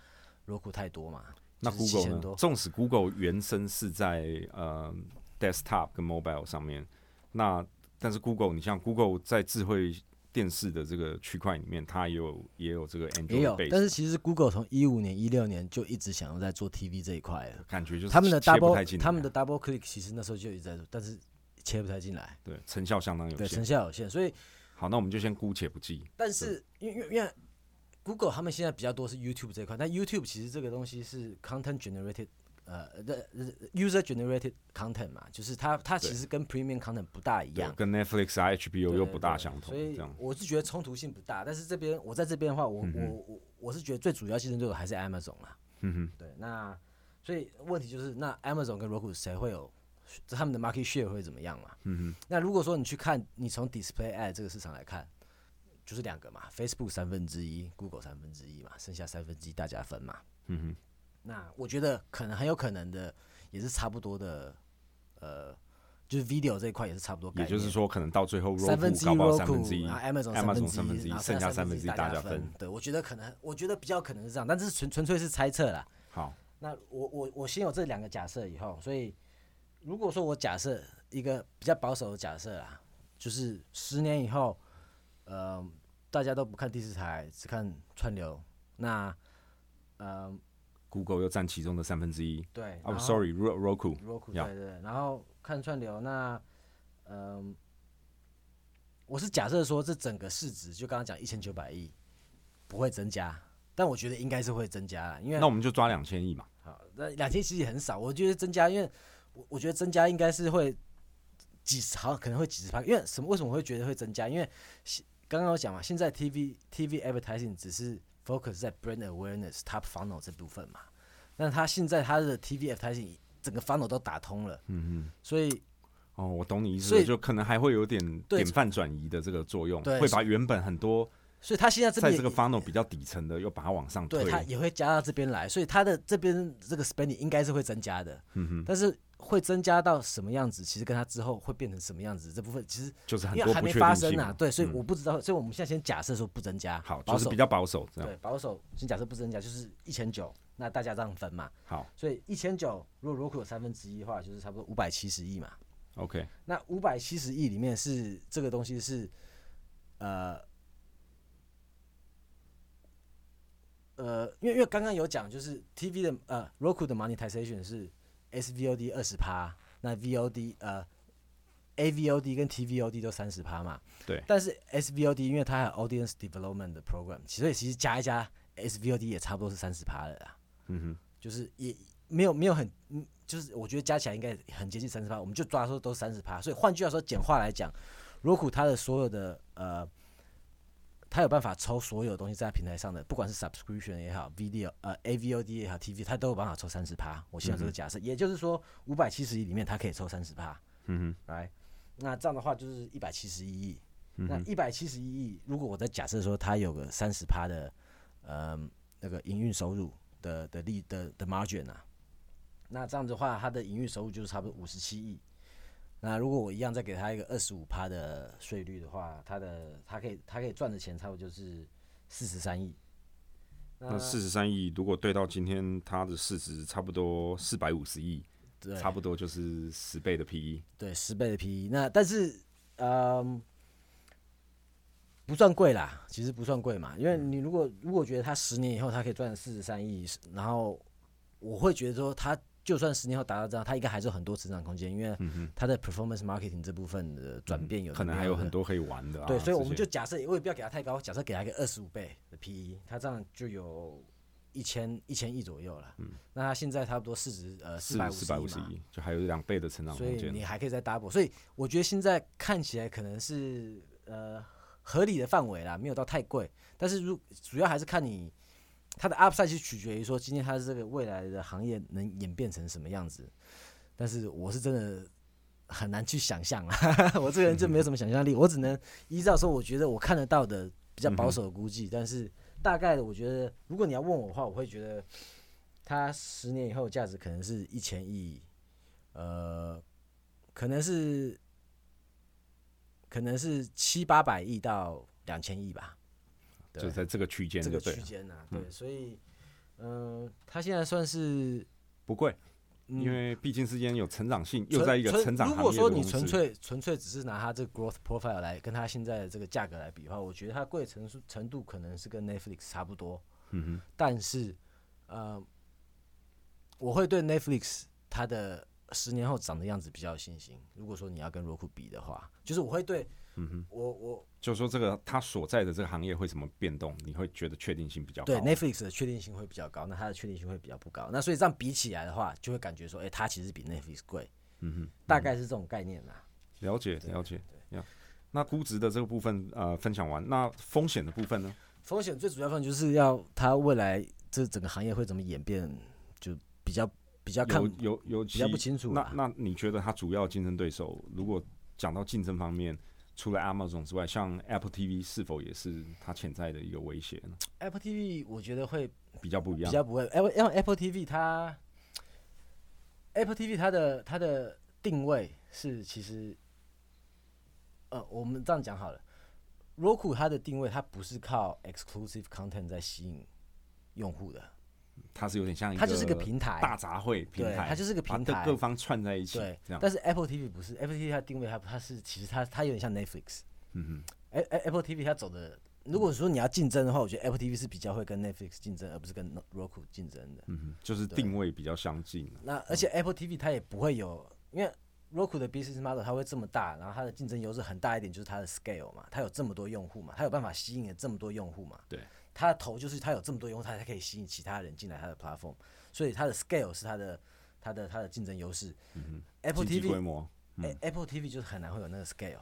Roku 太多嘛。那 Google 7000呢？纵使 Google 原生是在呃 desktop 跟 mobile 上面，那但是 Google 你像 Google 在智慧电视的这个区块里面，它也有也有这个 Android 也有，但是其实 Google 从一五年、一六年就一直想要在做 TV 这一块了。感觉就是他们的 double 他们的 double click 其实那时候就一直在做，但是切不太进来，对成效相当有限对，成。效有限。所以，好，那我们就先姑且不计。但是因为因为 Google 他们现在比较多是 YouTube 这一块，但 YouTube 其实这个东西是 content generated，呃的呃 user generated content 嘛，就是它它其实跟 premium content 不大一样，，跟 Netflix 啊、HBO 又不大相同，所以。我是觉得冲突性不大。但是这边我在这边的话，我、嗯我我我是觉得最主要竞争对手还是 Amazon 啦。嗯哼，对，那所以问题就是，那 Amazon 跟 Roku 谁会有他们的 market share 会怎么样嘛？嗯哼，那如果说你去看，你从 display ad 这个市场来看，就是两个嘛，Facebook 三分之一，Google 三分之一嘛，剩下三分之一大家分嘛。嗯哼，那我觉得可能很有可能的，也是差不多的，呃，就是 video 这一块也是差不多。也就是说，可能到最后三分之一搞不好三分之一然后 Amazon 三分之一，三分之一，然后剩下三分分之一大大家分。对，我觉得可能，我觉得比较可能是这样，但这是纯纯粹是猜测啦。好，那我我我先有这两个假设以后，所以如果说我假设一个比较保守的假设啦，就是十年以后，呃，大家都不看第四台，只看串流，那呃，Google 又占其中的三分之一。对，哦然后，sorry，Roku，Roku 呀对对，对然后看串流，那嗯、我是假设说这整个市值就刚刚讲一千九百亿不会增加，但我觉得应该是会增加啦，因为那我们就抓两千亿嘛。好，那两千其实也很少，我觉得增加，因为我我觉得增加应该是会几十，好可能会几十趴，因为什么？为什么会觉得会增加？因为现刚刚我讲嘛，现在 TV TV advertising 只是 focus 在 brand awareness top funnel 这部分嘛，那他现在他的 TV advertising 整个 funnel 都打通了，嗯嗯所以嗯，哦，我懂你意所以思，就可能还会有点对典范转移的这个作用，会把原本很多所以他现在在这个 funnel 比较底层的，又把它往上推。对。他也会加到这边来，所以他的这边这个 spending 应该是会增加的，嗯哼，但是会增加到什么样子，其实跟他之后会变成什么样子这部分，其实就是很因为还没发生啊，对，所以嗯。我不知道，所以我们现在先假设说不增加，好，就是比较保守这样。对保守，先假设不增加，就是一千九，那大家这样分嘛，好。所以一千九如果 Roku 有三分之一的话，就是差不多五百七十亿嘛，，OK，那五百七十亿里面是这个东西是呃呃，因为因为刚刚有讲，就是 TV 的呃 Roku 的 monetization 是 SVOD 二十趴，那 VOD 呃 AVOD 跟 TVOD 都三十趴嘛。对但是 SVOD 因为它还有 audience development 的 program，所以其实加一加 SVOD 也差不多是三十趴了啦。嗯哼，就是也没有没有很，嗯，就是我觉得加起来应该很接近三十趴，我们就抓说都三十趴。所以换句话说，简化来讲，Roku 它的所有的呃，它有办法抽所有东西在它平台上的，不管是 subscription 也好，video 呃 AVOD 也好，TV 它都有办法抽三十趴。我希望这个假设，也就是说五百七十亿里面它可以抽三十趴，嗯哼，来，那这样的话就是一百七十一亿。嗯，那一百七十一亿，如果我在假设说它有个三十趴的呃那个营运收入的的利的的 margin 啊，那这样子的话，它的营运收入就是差不多五十七亿。那如果我一样再给他一个二十五趴的税率的话，他的他可以他可以赚的钱差不多就是四十三亿。那四十三亿，如果对到今天它的市值差不多四百五十亿，差不多就是十倍的 E PE。对十倍的 PE，那但是嗯。不算贵啦，其实不算贵嘛，因为你如果如果觉得他十年以后他可以赚四十三亿，然后我会觉得说它就算十年后达到这样，它应该还是有很多成长空间，因为它的 performance marketing 这部分的转变有的可能还有很多可以玩的啊。对，所以我们就假设，我也不要给它太高，假设给它一个二十五倍的 PE，它这样就有一千一千亿左右了。嗯，那它现在差不多市值呃四百五四百五十亿，就还有两倍的成长所空间。以你还可以再 double，所以我觉得现在看起来可能是呃合理的范围啦，没有到太贵。但是如主要还是看你它的 upside 是取决于说今天它这个未来的行业能演变成什么样子。但是我是真的很难去想象啊，我这个人就没有什么想象力，我只能依照说我觉得我看得到的比较保守的估计，但是大概的我觉得，如果你要问我的话，我会觉得它十年以后价值可能是一千亿，呃，可能是可能是七八百亿到两千亿吧，对就在这个区间这个区间呐，对，所以嗯、呃，它现在算是。不贵，嗯因为毕竟之间有成长性，又在一个成长如果说你。纯粹纯粹只是拿它这个 growth profile 来跟它现在的这个价格来比的话，我觉得它贵程度程度可能是跟 Netflix 差不多，嗯哼但是呃，我会对 Netflix 它的十年后长的样子比较有信心。如果说你要跟 Roku 比的话，就是我会对，嗯哼，我我就是说这个它所在的这个行业会怎么变动，你会觉得确定性比较高。对 Netflix 的确定性会比较高，那它的确定性会比较不高。那所以这样比起来的话，就会感觉说，哎、它其实比 Netflix 贵，嗯哼，大概是这种概念啦。了解了解。呀，那估值的这个部分呃分享完，那风险的部分呢？风险最主要分就是要它未来这整个行业会怎么演变，就比较比较看有有有比较不清楚那。那你觉得它主要竞争对手，如果讲到竞争方面，除了 Amazon 之外，像 Apple TV 是否也是它潜在的一个威胁呢？Apple TV 我觉得会比较不一样。比较不会，Apple 因为 Apple TV 它 Apple TV 它的它的定位是其实，呃，我们这样讲好了，Roku 它的定位它不是靠 exclusive content 在吸引用户的，它是有点像一它就是个平台，大杂烩平，台，它就是个平台各各。方串在一起，对。但是 Apple TV 不是，Apple TV 它定位它它是其实它它有点像 Netflix，嗯 A A- Apple TV 它走的如果说你要竞争的话，我觉得 Apple TV 是比较会跟 Netflix 竞争，而不是跟 Roku 竞争的。嗯哼，就是定位比较相近。那而且 Apple TV 它也不会有，因为 Roku 的 business model 它会这么大，然后它的竞争优势很大一点，就是它的 scale 嘛，它有这么多用户嘛，它有办法吸引这么多用户嘛。对，它的头就是它有这么多用户，它才可以吸引其他人进来它的 platform，所以它的 scale 是它的它的它的竞争优势。嗯哼，Apple TV 规模，嗯 Apple TV 就是很难会有那个 scale，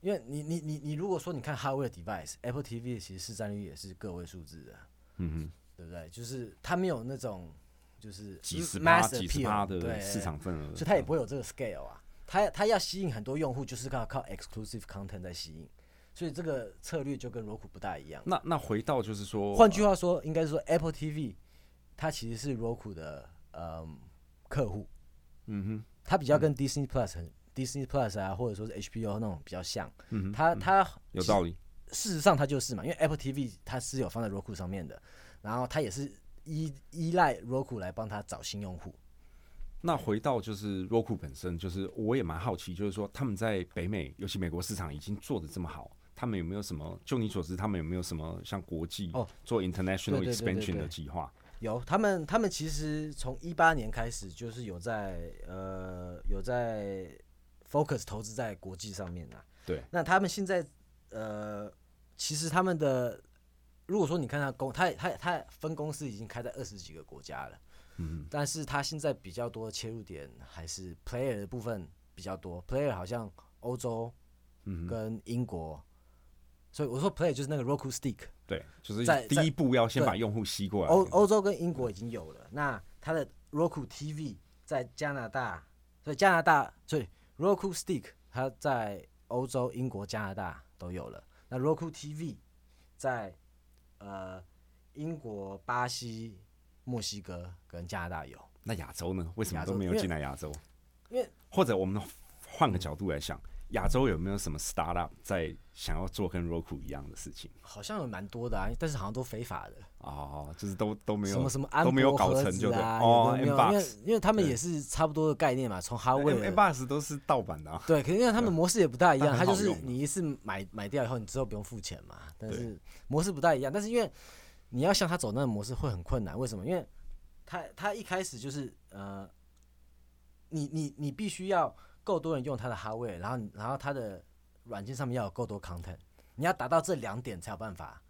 因为你你你你如果说你看 hardware device，Apple TV 其实市占率也是个位数字的，嗯哼，对不对？就是它没有那种就是几十趴、mass 几十趴的对市场份额，所以它也不会有这个 scale 啊。它它要吸引很多用户，就是靠靠 exclusive content 在吸引，所以这个策略就跟 Roku 不大一样。那那回到就是说，换句话说，应该是说 Apple TV 它其实是 Roku 的嗯客户，嗯哼，它比较跟 Disney Plus 很 Disney Plus 啊，或者说是 HBO 那种比较像。嗯哼，它它有道理。事实上它就是嘛，因为 Apple TV 它是有放在 Roku 上面的，然后它也是依依赖 Roku 来帮它找新用户。那回到就是 Roku 本身，就是我也蛮好奇，就是说他们在北美，尤其美国市场已经做的这么好，他们有没有什么？就你所知，他们有没有什么像国际哦做 international 对对对对 expansion 的计划？有，他们他们其实从一八年开始就是有在呃有在 focus 投资在国际上面啊。对，那他们现在呃，其实他们的如果说你看他公，他他他分公司已经开在二十几个国家了，嗯但是他现在比较多的切入点还是 player 的部分比较多，player 好像欧洲跟英国，所以我说 player 就是那个 Roku Stick。对，就是在第一步要先把用户吸过来。欧欧洲跟英国已经有了，那它的 Roku TV 在加拿大，所以加拿大，所以 Roku Stick 它在欧洲、英国、加拿大都有了。那 Roku TV 在呃英国、巴西、墨西哥跟加拿大有。那亚洲呢？为什么都没有进来亚洲？因为或者我们换个角度来想，亚洲有没有什么 startup 在想要做跟 Roku 一样的事情？好像有蛮多的啊，但是好像都非法的，哦，就是都都没有什么什么安都没有搞成就对。啊，哦因为因为他们也是差不多的概念嘛，从 hardware M Box 都是盗版的、啊。对，可是因为他们模式也不大一样，但它就是你一次买买掉以后，你之后不用付钱嘛。但是模式不大一样，但是因为你要像他走那个模式会很困难，为什么？因为他他一开始就是呃，你你你必须要够多人用它的 hardware，然后然后它的软件上面要有够多 content，你要达到这两点才有办法。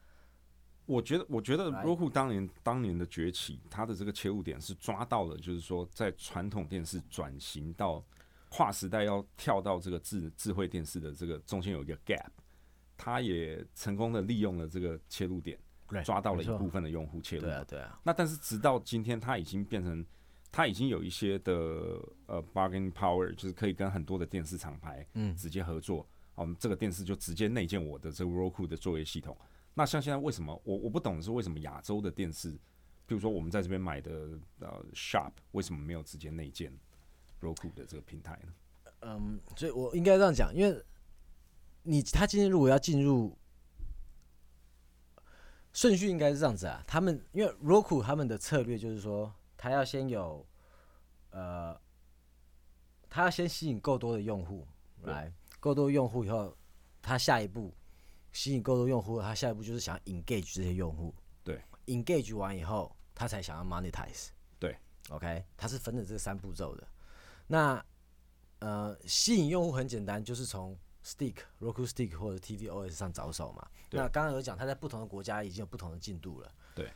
我觉得，我觉得 Right Roku 当年当年的崛起，它的这个切入点是抓到了，就是说在传统电视转型到跨时代要跳到这个智智慧电视的这个中间有一个 gap，它也成功的利用了这个切入点，抓到了一部分的用户切入对。啊，对啊，那但是直到今天，它已经变成，它已经有一些的呃 bargaining power，就是可以跟很多的电视厂牌嗯直接合作。我们这个电视就直接内建我的这个 Roku 的作业系统。那像现在为什么我我不懂的是为什么亚洲的电视，比如说我们在这边买的呃 Sharp，为什么没有直接内建 Roku 的这个平台呢？嗯，所以我应该这样讲，因为你他今天如果要进入顺序，应该是这样子啊。他们因为 Roku 他们的策略就是说，他要先有呃，他要先吸引够多的用户来，够多用户以后，他下一步吸引够多用户，他下一步就是想要 engage 这些用户。对，engage 完以后，他才想要 monetize。对，OK，他是分了这三步骤的。那呃，吸引用户很简单，就是从 Stick、Roku Stick 或者 tvOS 上着手嘛。对那刚刚有讲，它在不同的国家已经有不同的进度了。对。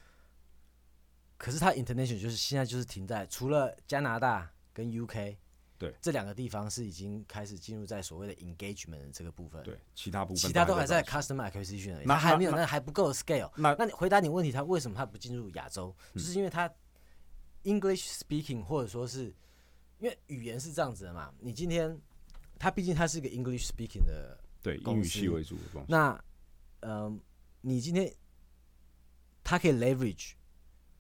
可是它 international 就是现在就是停在除了加拿大跟 UK 对这两个地方是已经开始进入在所谓的 engagement 的这个部分。对，其他部分其他都还在 customer acquisition 那那还没有，那那还不够 scale。那那你回答你问题，他为什么他不进入亚洲？嗯就是因为他 English speaking 或者说是因为语言是这样子的嘛。你今天它毕竟它是一个 English speaking 的，对英语系为主的东西。那嗯、你今天它可以 leverage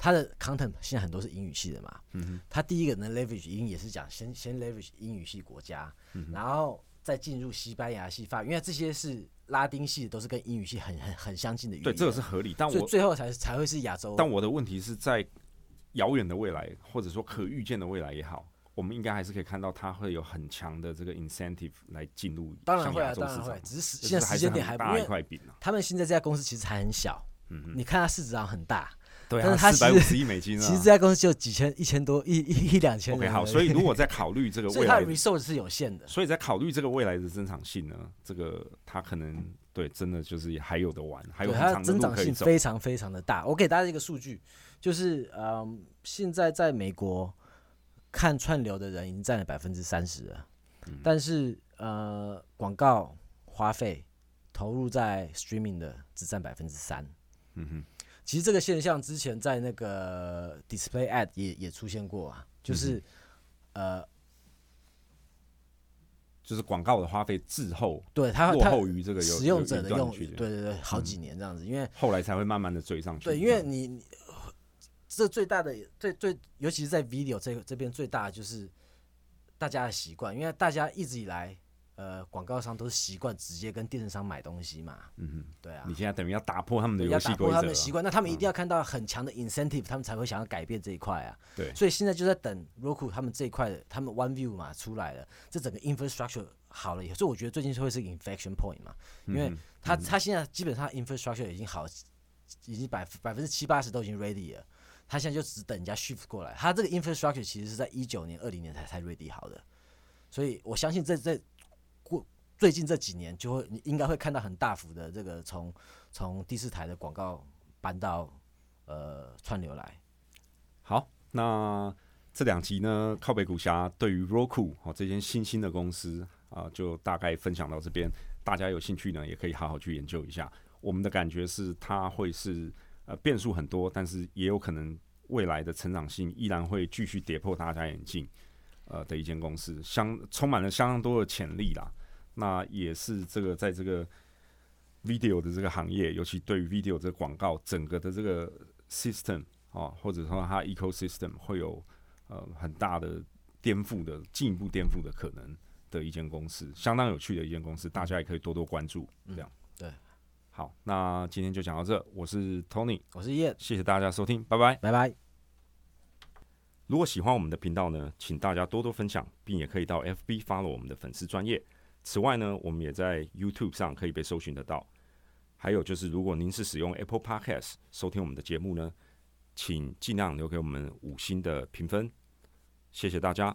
他的 content 现在很多是英语系的嘛。嗯哼，他第一个能 leverage 英语也是讲先先 leverage 英语系国家，嗯然后再进入西班牙系、法语，因为这些是拉丁系，都是跟英语系很很很相近的语言。对，这个是合理。但我最后才才会是亚洲。但我的问题是在遥远的未来，或者说可预见的未来也好，我们应该还是可以看到它会有很强的这个 incentive 来进入当然会啊，当然会，，只是就是现在时间点还是很大一块饼啊。他们现在这家公司其实还很小，嗯哼，你看它市值上很大，对啊，但是它四百五十亿美金啊。其实这家公司就几千、一千多、一一一两千 OK 好，所以如果在考虑这个 所以它的未来的 resource 是有限的。所以在考虑这个未来的增长性呢，这个它可能对真的就是还有的玩，还有对它增长性。非常非常的大。我给大家一个数据，就是嗯，现在在美国看串流的人已经占了百分之三十了，嗯但是呃，广告花费投入在 streaming 的只占百分之三。嗯哼，其实这个现象之前在那个 display ad 也也出现过啊，就是、呃，就是广告的花费滞后对它落它后于这个使用者的用，对对对，好几年这样子，因为后来才会慢慢的追上去。对，因为你你这最大的最最，尤其是在 video 这这边最大的就是大家的习惯，因为大家一直以来呃广告商都是习惯直接跟电商买东西嘛，嗯哼。对啊，你，现在等于要打破他们的要打破游戏规则。啊他们的习惯，那他们一定要看到很强的 incentive，他们才会想要改变这一块啊。对。所以现在就在等 Roku 他们这一块的，他们 One View 嘛出来了，这整个 infrastructure 好了以后，所以我觉得最近是会是 inflection point 嘛，因为嗯他他现在基本上 infrastructure 已经好，已经百百分之七八十都已经 ready 了，他现在就只等人家 shift 过来。他这个 infrastructure 其实是在一九年、二零年才才 ready 好的，所以我相信这这过最近这几年就会你应该会看到很大幅的这个从从第四台的广告搬到呃串流来。好，那这两集呢，靠北股侠对于 Roku 哦这间新兴的公司啊、就大概分享到这边。大家有兴趣呢，也可以好好去研究一下。我们的感觉是，它会是呃变数很多，但是也有可能未来的成长性依然会继续跌破大家眼镜呃的一间公司，相充满了相当多的潜力啦。那也是这个在这个 video 的这个行业，尤其对于 video 这个广告整个的这个 system 啊，或者说它 ecosystem 会有呃很大的颠覆的进一步颠覆的可能的一间公司，相当有趣的一间公司，大家也可以多多关注。这样、对，好，那今天就讲到这，我是 Tony，我是叶，谢谢大家收听，拜拜。拜拜。如果喜欢我们的频道呢，请大家多多分享，并也可以到 FB follow 我们的粉丝专业。此外呢，我们也在 YouTube 上可以被搜寻得到。还有就是，如果您是使用 Apple Podcast 收听我们的节目呢，请尽量留给我们五星的评分，谢谢大家，